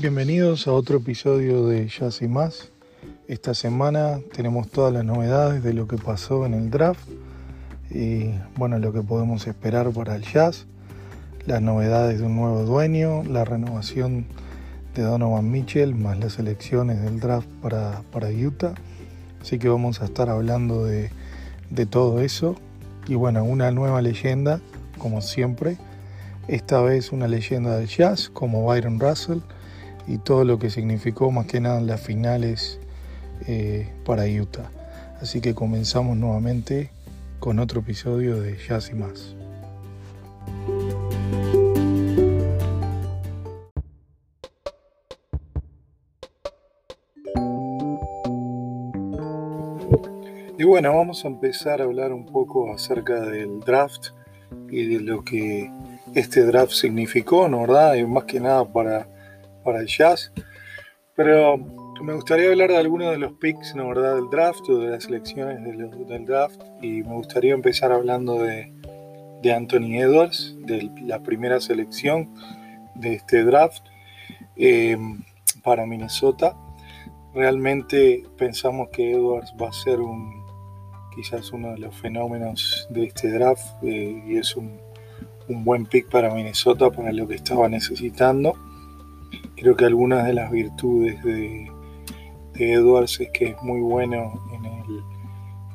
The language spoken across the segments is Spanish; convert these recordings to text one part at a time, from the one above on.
Bienvenidos a otro episodio de Jazz y más. Esta semana tenemos todas las novedades de lo que pasó en el draft y bueno, lo que podemos esperar para el jazz, las novedades de un nuevo dueño, la renovación de Donovan Mitchell, más las elecciones del draft para, para Utah. Así que vamos a estar hablando de, de todo eso. Y bueno, una nueva leyenda, como siempre. Esta vez una leyenda del jazz, como Byron Russell, y todo lo que significó más que nada las finales eh, para Utah. Así que comenzamos nuevamente con otro episodio de Jazz y más. Y bueno, vamos a empezar a hablar un poco acerca del draft y de lo que este draft significó, ¿no verdad? Y más que nada para, para el jazz. Pero me gustaría hablar de algunos de los picks, ¿no verdad? Del draft o de las selecciones del, draft. Y me gustaría empezar hablando de, de Anthony Edwards, de la primera selección de este draft eh, para Minnesota. Realmente pensamos que Edwards va a ser un quizás uno de los fenómenos de este draft eh, y es un, buen pick para Minnesota para lo que estaba necesitando. Creo que algunas de las virtudes de, Edwards es que es muy bueno en el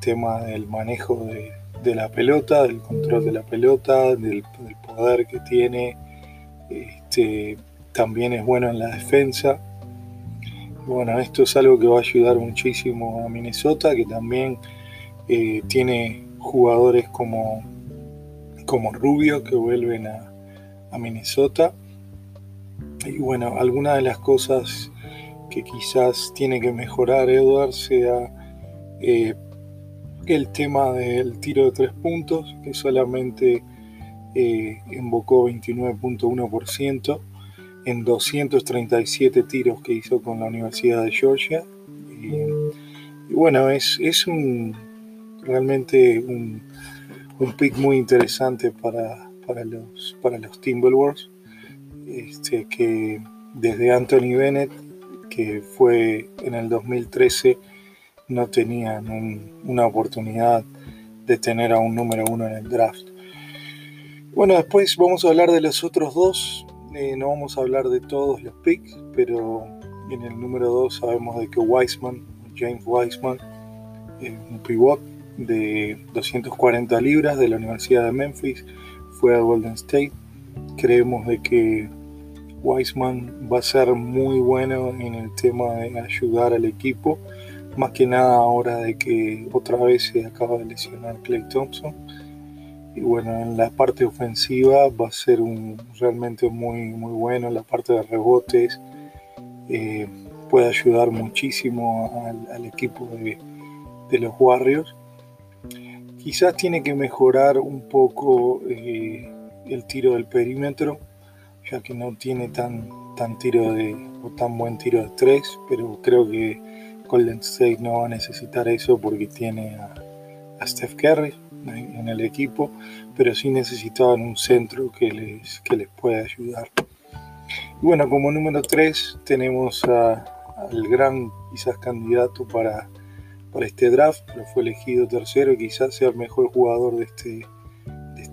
tema del manejo de, la pelota, del control de la pelota, del, poder que tiene. Este, también es bueno en la defensa. Bueno, esto es algo que va a ayudar muchísimo a Minnesota, que también eh, tiene jugadores como, como Rubio que vuelven a, Minnesota. Y bueno, algunas de las cosas que quizás tiene que mejorar Edward sea eh, el tema del tiro de tres puntos, que solamente eh, invocó 29.1% en 237 tiros que hizo con la Universidad de Georgia. Y, bueno, es, es un, realmente un, pick muy interesante para, para, los, para los Timberwolves, este, que desde Anthony Bennett, que fue en el 2013, no tenían una oportunidad de tener a un número uno en el draft. Bueno, después vamos a hablar de los otros dos. Eh, no vamos a hablar de todos los picks, pero en el número dos sabemos de que Wiseman, James Wiseman, un pivot, de 240 libras de la Universidad de Memphis, fue a Golden State. Creemos de que Wiseman va a ser muy bueno en el tema de ayudar al equipo, más que nada ahora de que otra vez se acaba de lesionar Clay Thompson. Y bueno, en la parte ofensiva va a ser un, realmente muy, muy bueno, la parte de rebotes eh, puede ayudar muchísimo al, equipo de, de los Warriors Quizás tiene que mejorar un poco eh, el tiro del perímetro, ya que no tiene tan, tan tiro de, o tan buen tiro de tres, pero creo que Golden State no va a necesitar eso porque tiene a, Steph Curry en el equipo, pero sí necesitaban un centro que les, que les pueda ayudar. Y bueno, como número 3 tenemos al gran quizás candidato para para este draft, pero fue elegido tercero y quizás sea el mejor jugador de este,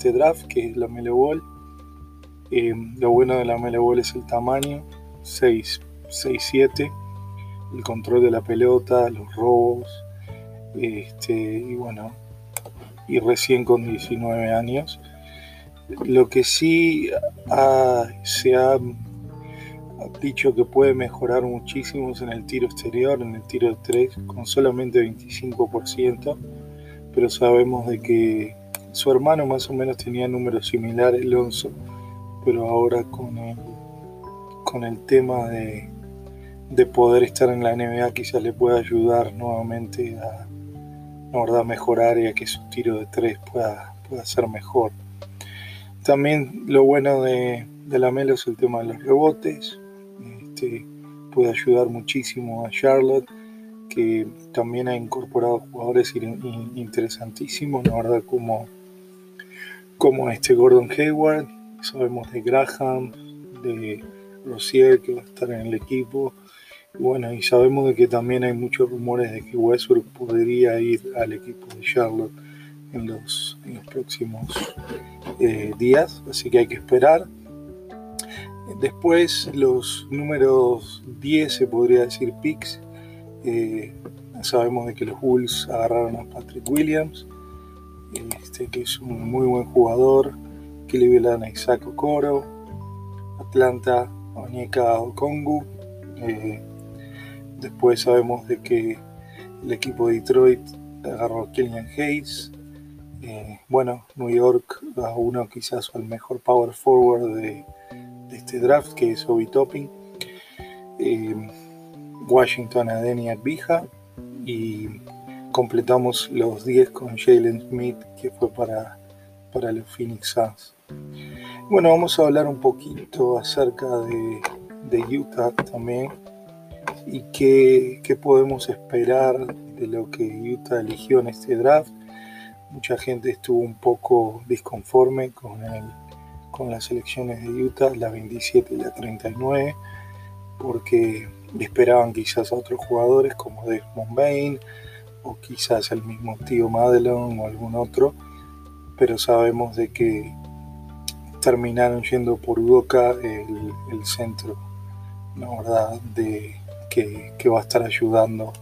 este draft, que es la Melo Ball. Eh, lo bueno de la Melo Ball es el tamaño, 6-7, el control de la pelota, los robos, este, y bueno, y recién con 19 años. Lo que sí se ha dicho que puede mejorar muchísimo en el tiro exterior, en el tiro de 3, con solamente 25%, pero sabemos de que su hermano más o menos tenía números similares, Alonso, pero ahora con el, con el tema de, de poder estar en la NBA quizás le pueda ayudar nuevamente a, verdad, mejorar y a que su tiro de 3 pueda, pueda ser mejor. También lo bueno de, de la Melo es el tema de los rebotes, puede ayudar muchísimo a Charlotte, que también ha incorporado jugadores interesantísimos, la verdad, como, como este Gordon Hayward, sabemos de Graham, de Rozier que va a estar en el equipo. Bueno, y sabemos de que también hay muchos rumores de que Westbrook podría ir al equipo de Charlotte en los, próximos eh, días, así que hay que esperar. Después los números 10 se podría decir picks. Eh, sabemos de que los Bulls agarraron a Patrick Williams, este, que es un muy buen jugador. Cleveland Isaac Okoro, Atlanta Onyeka Okongu. Eh, después sabemos de que el equipo de Detroit agarró a Killian Hayes. Eh, bueno, New York a uno quizás al mejor power forward de, este draft que es Obi Topping. Eh, Washington a Denny Advija y completamos los 10 con Jalen Smith que fue para, para los Phoenix Suns. Bueno, vamos a hablar un poquito acerca de, de Utah también y qué, qué, podemos esperar de lo que Utah eligió en este draft. Mucha gente estuvo un poco disconforme con, el, con las elecciones de Utah, la 27 y la 39, porque esperaban quizás a otros jugadores como Desmond Bain o quizás el mismo tío Madelon o algún otro, pero sabemos de que terminaron yendo por Udoca el, centro, la verdad, de que, va a estar ayudando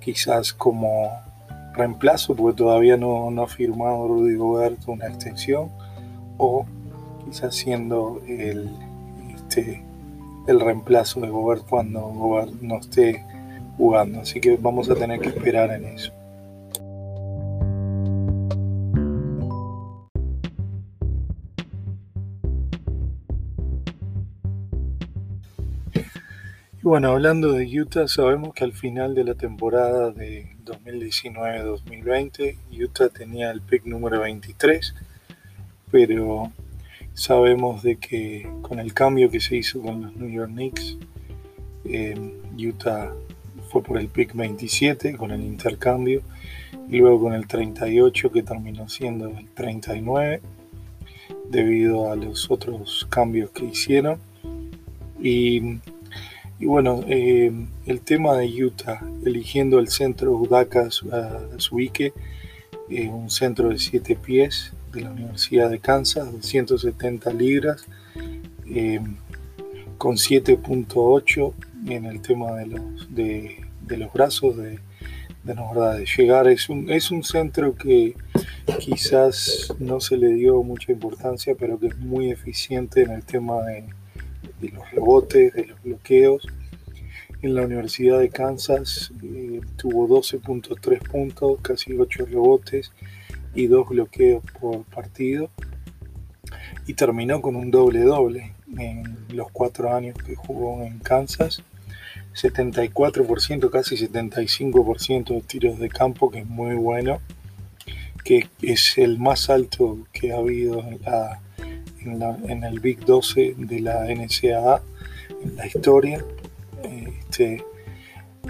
quizás como reemplazo, porque todavía no, no ha firmado Rudy Gobert una extensión, o quizás siendo el, este, el reemplazo de Gobert cuando Gobert no esté jugando. Así que vamos a tener que esperar en eso. Y bueno, hablando de Utah, sabemos que al final de la temporada de 2019-2020, Utah tenía el pick número 23, pero sabemos de que con el cambio que se hizo con los New York Knicks, eh, Utah fue por el pick 27 con el intercambio y luego con el 38 que terminó siendo el 39 debido a los otros cambios que hicieron. Y, bueno, eh, el tema de Utah, eligiendo el centro Udaka Suike, eh, un centro de 7 pies de la Universidad de Kansas, 270 libras, eh, con 7.8 en el tema de los, de, los brazos, de, de, de llegar. Es un, es un centro que quizás no se le dio mucha importancia, pero que es muy eficiente en el tema de, los rebotes, de los bloqueos. En la Universidad de Kansas eh, tuvo 12.3 puntos, casi 8 rebotes y 2 bloqueos por partido. Y terminó con un doble doble en los cuatro años que jugó en Kansas. 74%, casi 75% de tiros de campo, que es muy bueno, que es el más alto que ha habido en, el Big 12 de la NCAA en la historia. Este,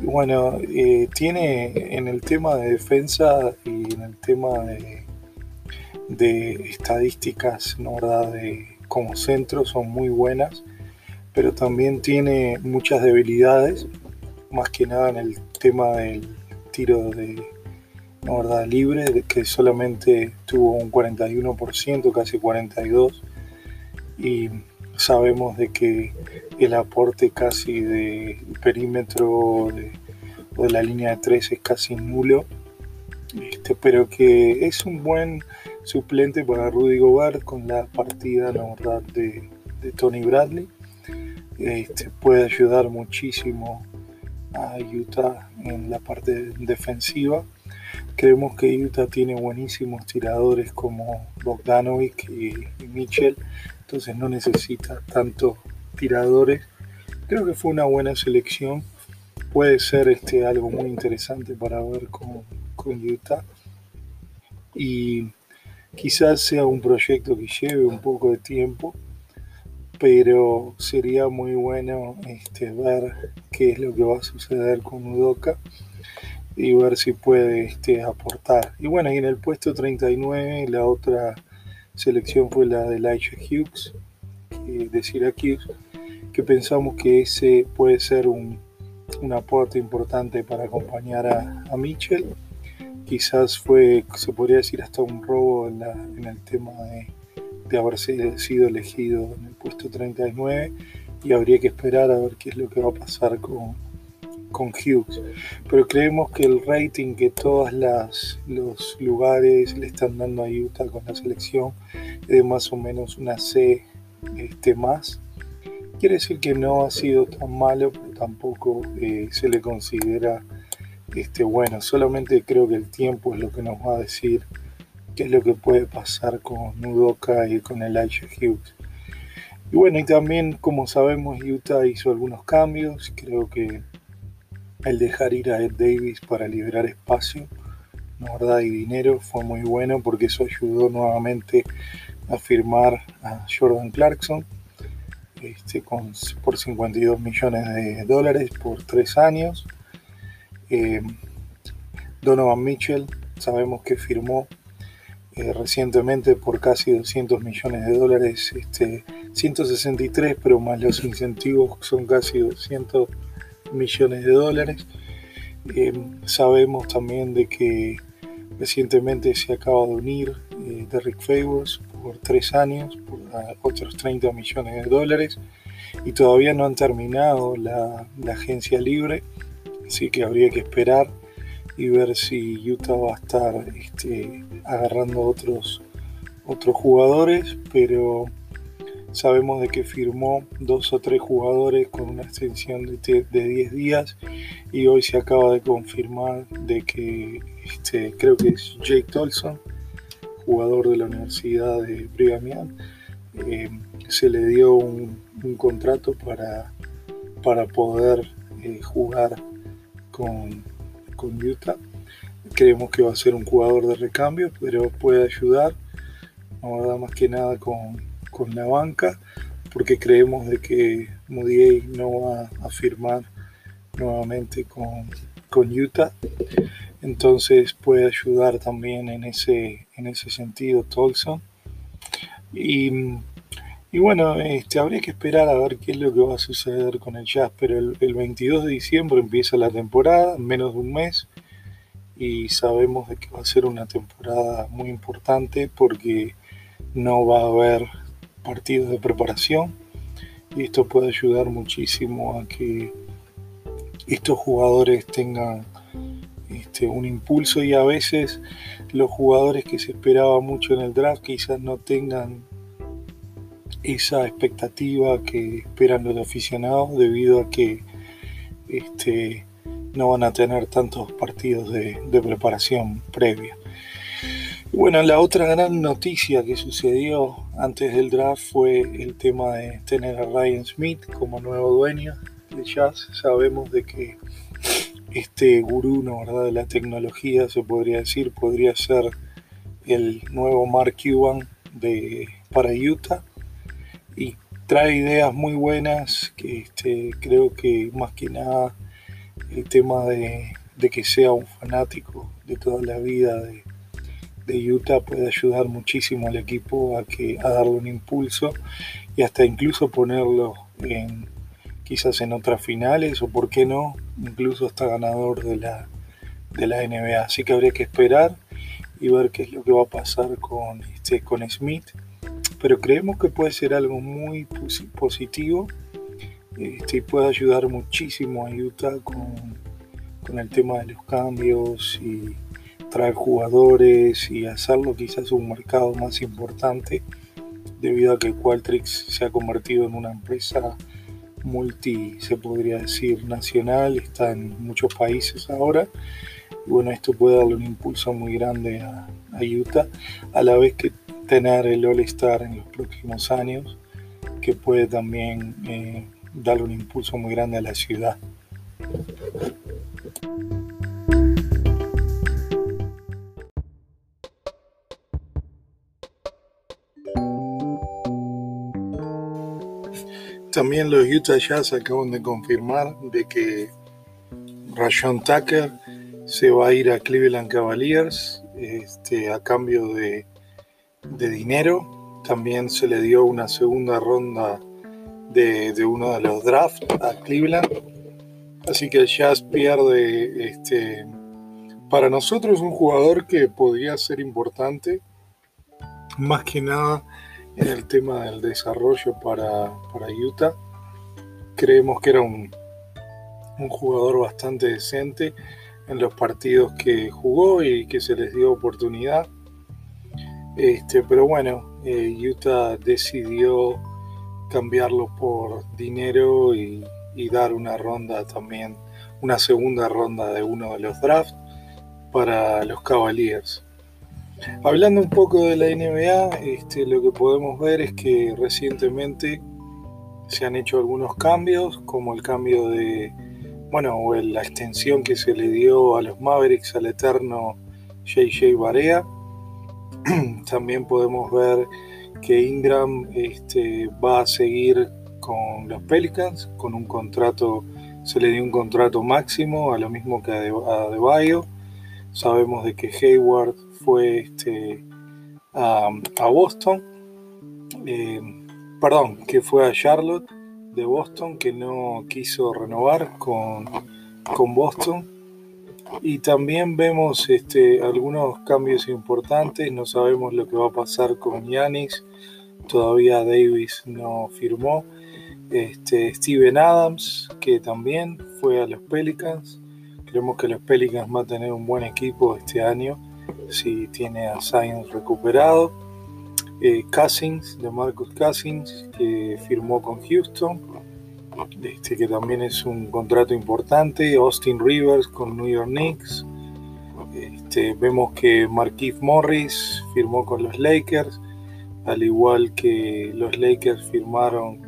bueno, eh, tiene en el tema de defensa y en el tema de, estadísticas, ¿no? De, como centro son muy buenas pero también tiene muchas debilidades, más que nada en el tema del tiro de no, verdad libre, que solamente tuvo un 41%, casi 42%, y sabemos de que el aporte casi de perímetro o de la línea de 3 es casi nulo, este, pero que es un buen suplente para Rudy Gobert con la partida de, de Tony Bradley este, puede ayudar muchísimo a Utah en la parte defensiva. Creemos que Utah tiene buenísimos tiradores como Bogdanovic y, Mitchell, entonces no necesita tantos tiradores. Creo que fue una buena selección. Puede ser este, algo muy interesante para ver con, con Utah. Y quizás sea un proyecto que lleve un poco de tiempo pero sería muy bueno este, ver qué es lo que va a suceder con Udoca y ver si puede este, aportar. Y bueno, y en el puesto 39 la otra selección fue la de Elijah Hughes, de Syracuse, que pensamos que ese puede ser un, aporte importante para acompañar a, Mitchell. Quizás fue, se podría decir, hasta un robo en, el tema de, de haber sido elegido en el puesto 39 y habría que esperar a ver qué es lo que va a pasar con, con Hughes. Pero creemos que el rating que todos los lugares le están dando a Utah con la selección es de más o menos una C este, más. Quiere decir que no ha sido tan malo, pero tampoco eh, se le considera este, bueno. Solamente creo que el tiempo es lo que nos va a decir qué es lo que puede pasar con Nudoka y con Elijah Hughes. Y bueno, y también como sabemos Utah hizo algunos cambios, creo que el dejar ir a Ed Davis para liberar espacio ¿no, y dinero fue muy bueno porque eso ayudó nuevamente a firmar a Jordan Clarkson este, con, por 52 millones de dólares por tres años. Eh, Donovan Mitchell sabemos que firmó eh, recientemente por casi 200 millones de dólares, este, 163, pero más los incentivos son casi 200 millones de dólares. Eh, sabemos también de que recientemente se acaba de unir eh, Derrick Favors por tres años, por otros 30 millones de dólares, y todavía no han terminado la, agencia libre, así que habría que esperar y ver si Utah va a estar este, agarrando otros, otros jugadores, pero Sabemos de que firmó dos o tres jugadores con una extensión de, 10 días y hoy se acaba de confirmar de que este, creo que es Jake Tolson, jugador de la Universidad de Brigham eh, se le dio un, contrato para, para poder eh, jugar con, con Utah. Creemos que va a ser un jugador de recambio, pero puede ayudar, no, más que nada con, con la banca porque creemos de que Moody no va a firmar nuevamente con, con, Utah. Entonces puede ayudar también en ese, en ese sentido Tolson. Y, y, bueno, este, habría que esperar a ver qué es lo que va a suceder con el Jazz, pero el, el 22 de diciembre empieza la temporada, en menos de un mes, y sabemos de que va a ser una temporada muy importante porque no va a haber partidos de preparación y esto puede ayudar muchísimo a que estos jugadores tengan este, un impulso y a veces los jugadores que se esperaba mucho en el draft quizás no tengan esa expectativa que esperan los aficionados debido a que este, no van a tener tantos partidos de preparación previa. Bueno, la otra gran noticia que sucedió antes del draft fue el tema de tener a Ryan Smith como nuevo dueño de Jazz. Sabemos de que este gurú ¿no, ¿verdad? de la tecnología, se podría decir, podría ser el nuevo Mark Cuban de, para Utah. Y trae ideas muy buenas que este, creo que más que nada el tema de, que sea un fanático de toda la vida de de Utah puede ayudar muchísimo al equipo a, que, a darle un impulso y hasta incluso ponerlo en quizás en otras finales o por qué no, incluso hasta ganador de la, de la NBA. Así que habría que esperar y ver qué es lo que va a pasar con, este, con Smith. Pero creemos que puede ser algo muy positivo este, y puede ayudar muchísimo a Utah con, el tema de los cambios y traer jugadores y hacerlo quizás un mercado más importante debido a que Qualtrics se ha convertido en una empresa multi, se podría decir, nacional, está en muchos países ahora. Y bueno, esto puede darle un impulso muy grande a, Utah, a la vez que tener el All-Star en los próximos años, que puede también eh, darle un impulso muy grande a la ciudad. También los Utah Jazz acaban de confirmar de que Rashawn Tucker se va a ir a Cleveland Cavaliers este, a cambio de, dinero. También se le dio una segunda ronda de, uno de los drafts a Cleveland. Así que el Jazz pierde este, para nosotros un jugador que podría ser importante, más que nada en el tema del desarrollo para, para Utah. Creemos que era un, un jugador bastante decente en los partidos que jugó y que se les dio oportunidad. Este, pero bueno, eh, Utah decidió cambiarlo por dinero y, dar una ronda también, una segunda ronda de uno de los drafts para los Cavaliers. Hablando un poco de la NBA, este, lo que podemos ver es que recientemente se han hecho algunos cambios, como el cambio de, bueno, la extensión que se le dio a los Mavericks al eterno JJ Barea. También podemos ver que Ingram este, va a seguir con los Pelicans, con un contrato, se le dio un contrato máximo, a lo mismo que a Adebayo. Sabemos de que Hayward fue este, a, Boston, eh, perdón, que fue a Charlotte de Boston, que no quiso renovar con, con Boston. Y también vemos este, algunos cambios importantes. No sabemos lo que va a pasar con Yanis. Todavía Davis no firmó. Este, Steven Adams, que también fue a los Pelicans. Creemos que los Pelicans van a tener un buen equipo este año si tiene a Sainz recuperado. Eh, Cousins, de Marcus Cousins, que firmó con Houston este, que también es un contrato importante, Austin Rivers con New York Knicks. Este, vemos que Marquise Morris firmó con los Lakers, al igual que los Lakers firmaron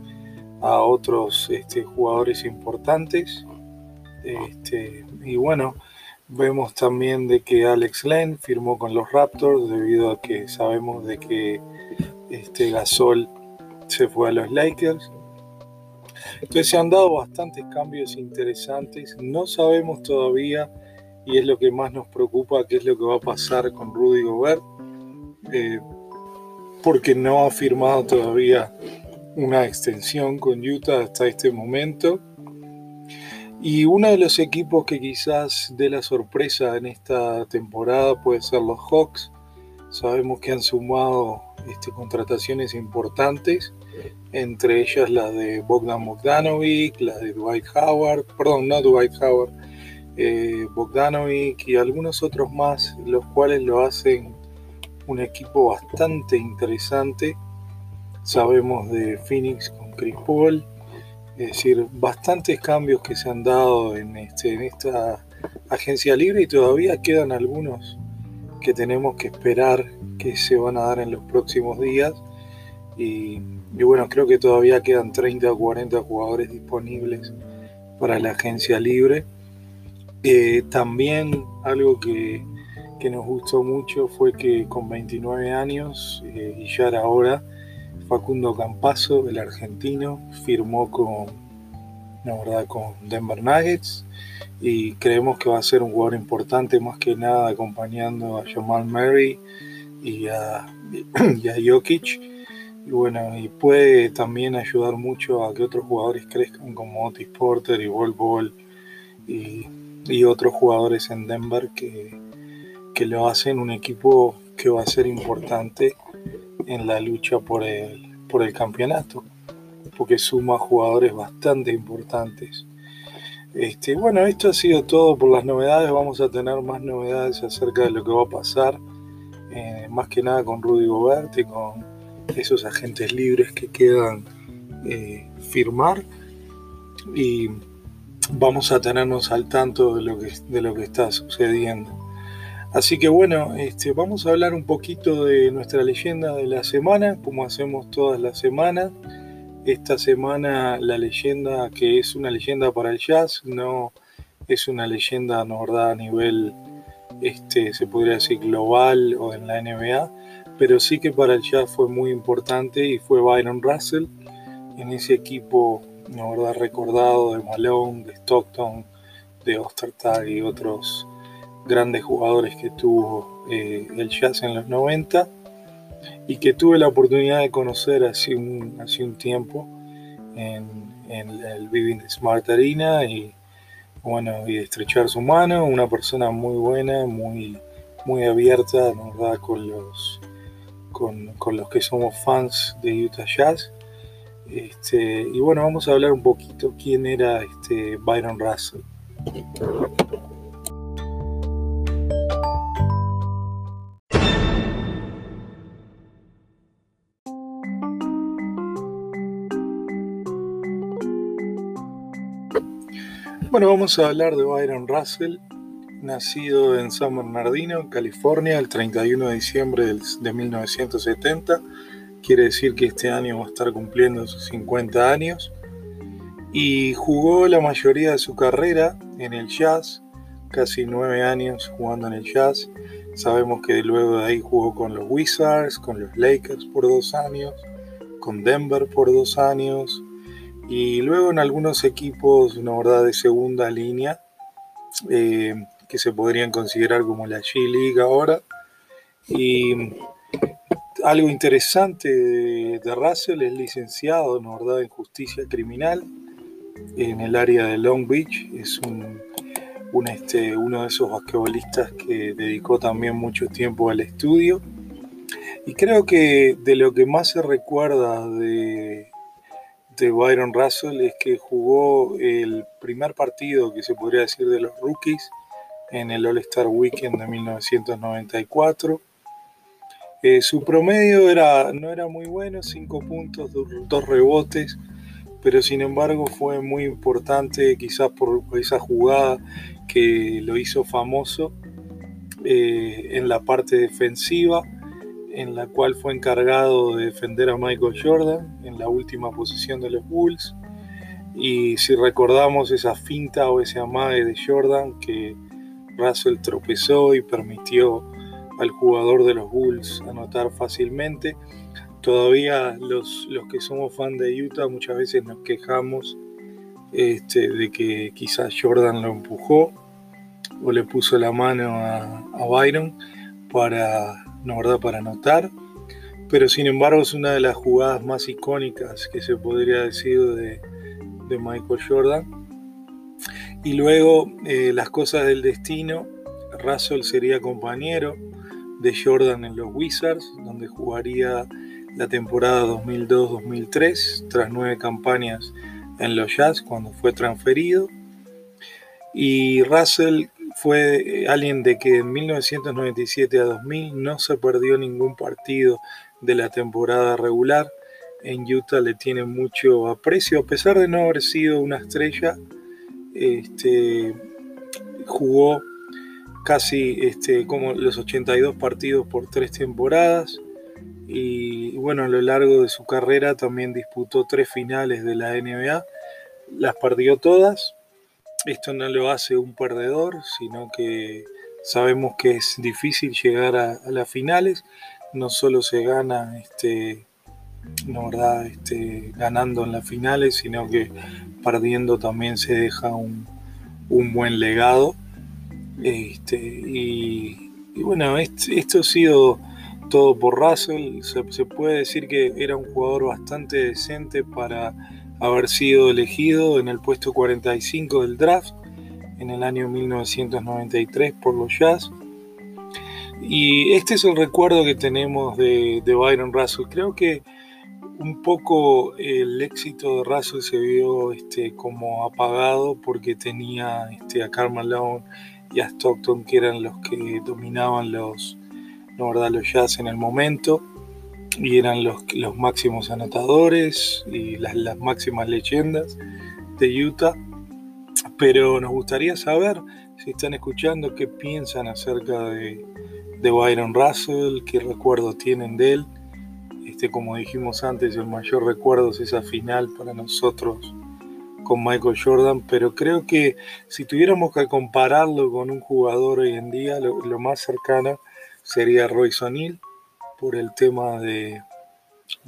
a otros este, jugadores importantes. Y bueno, vemos también de que Alex Len firmó con los Raptors debido a que sabemos de que este Gasol se fue a los Lakers. Entonces se han dado bastantes cambios interesantes. No sabemos todavía, y es lo que más nos preocupa, qué es lo que va a pasar con Rudy Gobert, eh, porque no ha firmado todavía una extensión con Utah hasta este momento. Y uno de los equipos que quizás dé la sorpresa en esta temporada puede ser los Hawks. Sabemos que han sumado este, contrataciones importantes entre ellas la de Bogdan Bogdanovic, la de Dwight Howard, perdón, no Dwight Howard, eh, Bogdanovic y algunos otros más, los cuales lo hacen un equipo bastante interesante. Sabemos de Phoenix con Chris Paul, es decir, bastantes cambios que se han dado en, este, en esta agencia libre y todavía quedan algunos que tenemos que esperar que se van a dar en los próximos días. Y y bueno, creo que todavía quedan 30 o 40 jugadores disponibles para la agencia libre. Eh, también algo que, nos gustó mucho fue que con 29 años, eh, y ya era hora, Facundo Campazo, el argentino, firmó con, la verdad, con Denver Nuggets y creemos que va a ser un jugador importante, más que nada acompañando a Jamal Murray y a, y a Jokic y bueno, y puede también ayudar mucho a que otros jugadores crezcan como Otis Porter y Bol Ball y, otros jugadores en Denver que, que lo hacen un equipo que va a ser importante en la lucha por el, por el campeonato, porque suma jugadores bastante importantes. Este, bueno, esto ha sido todo por las novedades. Vamos a tener más novedades acerca de lo que va a pasar, eh, más que nada con Rudy Gobert y con esos agentes libres que quedan eh, firmar y vamos a tenernos al tanto de lo que, de lo que está sucediendo. Así que bueno, este, vamos a hablar un poquito de nuestra leyenda de la semana, como hacemos todas las semanas. Esta semana la leyenda que es una leyenda para el jazz, no es una leyenda no a nivel este, se podría decir global o en la NBA, pero sí que para el Jazz fue muy importante y fue Byron Russell en ese equipo, la verdad, recordado de Malone, de Stockton, de Ostertag y otros grandes jugadores que tuvo eh, el Jazz en los 90 y que tuve la oportunidad de conocer hace un, tiempo en, el Viving Smart Arena y bueno, y estrechar su mano, una persona muy buena, muy, muy abierta, ¿verdad? Con los, con, los que somos fans de Utah Jazz. Este, y bueno, vamos a hablar un poquito quién era este Byron Russell. Bueno, vamos a hablar de Byron Russell, nacido en San Bernardino, California, el 31 de diciembre de 1970. Quiere decir que este año va a estar cumpliendo sus 50 años. Y jugó la mayoría de su carrera en el jazz, casi nueve años jugando en el jazz. Sabemos que luego de ahí jugó con los Wizards, con los Lakers por dos años, con Denver por dos años, y luego en algunos equipos, una verdad, de segunda línea, eh, que se podrían considerar como la G-League ahora. Y algo interesante de, Russell es licenciado, ¿no verdad?, en justicia criminal en el área de Long Beach. Es un, este, uno de esos basquetbolistas que dedicó también mucho tiempo al estudio. Y creo que de lo que más se recuerda de, de Byron Russell es que jugó el primer partido que se podría decir de los rookies en el All-Star Weekend de 1994. Eh, su promedio era, no era muy bueno, 5 puntos, 2 rebotes, pero sin embargo fue muy importante quizás por esa jugada que lo hizo famoso eh, en la parte defensiva en la cual fue encargado de defender a Michael Jordan en la última posición de los Bulls. Y si recordamos esa finta o ese amague de Jordan que Russell tropezó y permitió al jugador de los Bulls anotar fácilmente, todavía los, los que somos fan de Utah muchas veces nos quejamos este, de que quizás Jordan lo empujó o le puso la mano a, a Byron para ¿no verdad?, para anotar, pero sin embargo es una de las jugadas más icónicas que se podría decir de, Michael Jordan. Y luego eh, las cosas del destino, Russell sería compañero de Jordan en los Wizards, donde jugaría la temporada 2002-2003, tras nueve campañas en los Jazz cuando fue transferido. Y Russell fue eh, alguien de que en 1997 a 2000 no se perdió ningún partido de la temporada regular. En Utah le tiene mucho aprecio, a pesar de no haber sido una estrella. Este, jugó casi este, como los 82 partidos por tres temporadas. Y bueno, a lo largo de su carrera también disputó tres finales de la NBA. Las perdió todas, esto no lo hace un perdedor, sino que sabemos que es difícil llegar a, las finales. No solo se gana este, no, ¿verdad? Este, ganando en las finales, sino que perdiendo también se deja un, buen legado. Este, y, bueno, esto ha sido todo por Russell. se puede decir que era un jugador bastante decente para haber sido elegido en el puesto 45 del draft en el año 1993 por los Jazz. Y este es el recuerdo que tenemos de, Byron Russell. Creo que un poco el éxito de Russell se vio este, como apagado porque tenía este, a Karl Malone y a Stockton que eran los que dominaban los, verdad, los Jazz en el momento y eran los, los máximos anotadores y las, máximas leyendas de Utah. Pero nos gustaría saber, si están escuchando, qué piensan acerca de, de Byron Russell, qué recuerdo tienen de él. Este, como dijimos antes, el mayor recuerdo es esa final para nosotros con Michael Jordan, pero creo que si tuviéramos que compararlo con un jugador hoy en día, lo, más cercano sería Royce O'Neal por el tema de,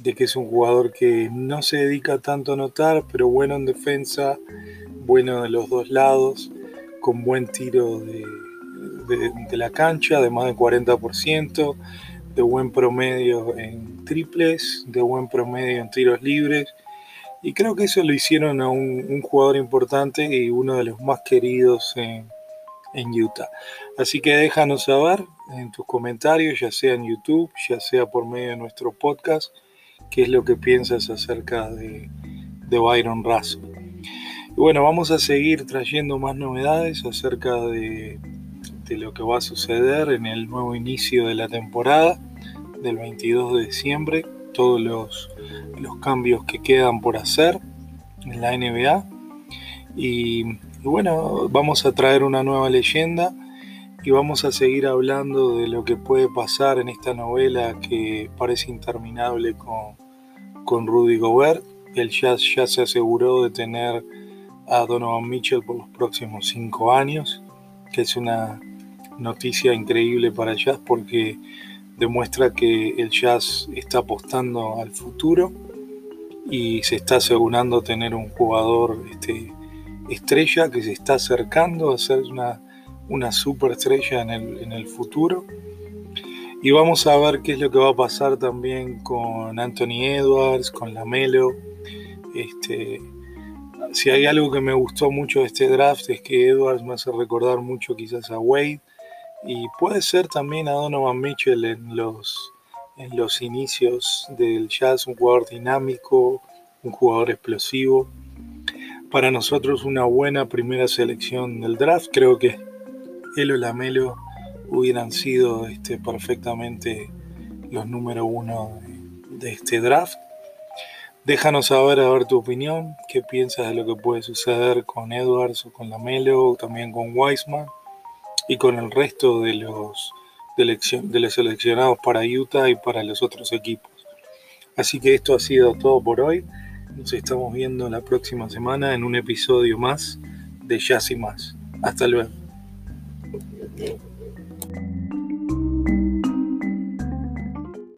que es un jugador que no se dedica tanto a anotar, pero bueno en defensa, bueno de los dos lados, con buen tiro de, la cancha, de más del 40%, de buen promedio en triples, de buen promedio en tiros libres Y creo que eso lo hicieron a un, jugador importante y uno de los más queridos en, Utah. Así que déjanos saber en tus comentarios, ya sea en YouTube, ya sea por medio de nuestro podcast, qué es lo que piensas acerca de, de Byron Russell. Y bueno, vamos a seguir trayendo más novedades acerca de, de lo que va a suceder en el nuevo inicio de la temporada del 22 de diciembre, todos los, los cambios que quedan por hacer en la NBA. Y, bueno, vamos a traer una nueva leyenda y vamos a seguir hablando de lo que puede pasar en esta novela que parece interminable con, con Rudy Gobert. El Jazz ya se aseguró de tener a Donovan Mitchell por los próximos cinco años, que es una noticia increíble para Jazz porque demuestra que el jazz está apostando al futuro y se está asegurando tener un jugador este, estrella que se está acercando a ser una, una superestrella en el, en el futuro. Y vamos a ver qué es lo que va a pasar también con Anthony Edwards, con Lamelo. Este, si hay algo que me gustó mucho de este draft es que Edwards me hace recordar mucho quizás a Wade y puede ser también a Donovan Mitchell en los, en los inicios del jazz, un jugador dinámico, un jugador explosivo. Para nosotros una buena primera selección del draft, creo que él o Lamelo hubieran sido este, perfectamente los número uno de, este draft. Déjanos saber a ver tu opinión, qué piensas de lo que puede suceder con Edwards o con Lamelo, o también con Wiseman y con el resto de los, de los seleccionados para Utah y para los otros equipos. Así que esto ha sido todo por hoy. Nos estamos viendo la próxima semana en un episodio más de Jazz y más. Hasta luego.